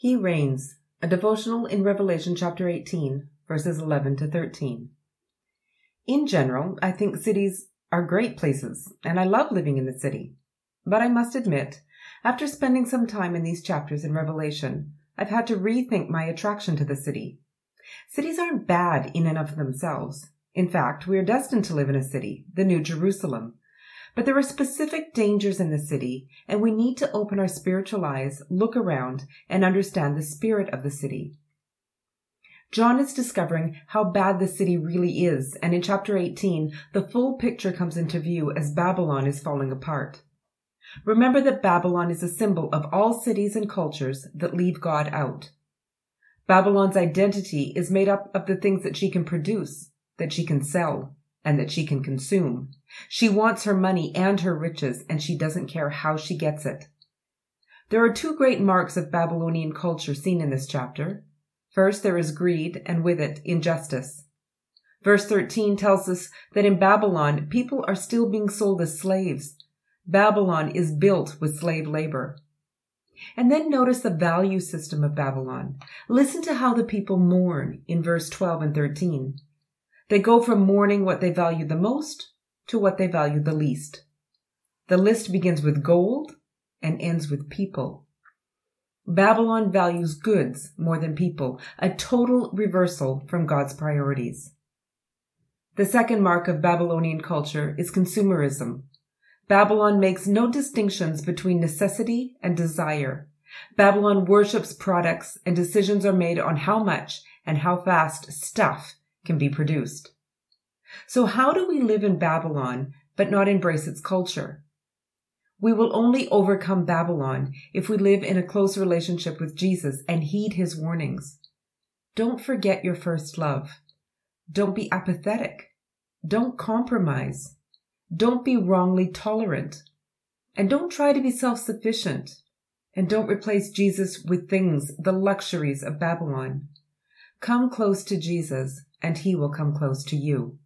He reigns, a devotional in Revelation chapter 18, verses 11 to 13. In general, I think cities are great places, and I love living in the city. But I must admit, after spending some time in these chapters in Revelation, I've had to rethink my attraction to the city. Cities aren't bad in and of themselves. In fact, we are destined to live in a city, the New Jerusalem, but there are specific dangers in the city, and we need to open our spiritual eyes, look around, and understand the spirit of the city. John is discovering how bad the city really is, and in chapter 18, the full picture comes into view as Babylon is falling apart. Remember that Babylon is a symbol of all cities and cultures that leave God out. Babylon's identity is made up of the things that she can produce, that she can sell, and that she can consume. She wants her money and her riches, and she doesn't care how she gets it. There are two great marks of Babylonian culture seen in this chapter. First, there is greed, and with it, injustice. Verse 13 tells us that in Babylon, people are still being sold as slaves. Babylon is built with slave labor. And then notice the value system of Babylon. Listen to how the people mourn in verse 12 and 13. They go from mourning what they value the most to what they value the least. The list begins with gold and ends with people. Babylon values goods more than people, a total reversal from God's priorities. The second mark of Babylonian culture is consumerism. Babylon makes no distinctions between necessity and desire. Babylon worships products and decisions are made on how much and how fast stuff can be produced. So how do we live in Babylon but not embrace its culture? We will only overcome Babylon if we live in a close relationship with Jesus and heed his warnings. Don't forget your first love. Don't be apathetic. Don't compromise. Don't be wrongly tolerant. And don't try to be self-sufficient. And don't replace Jesus with things, the luxuries of Babylon. Come close to Jesus and he will come close to you.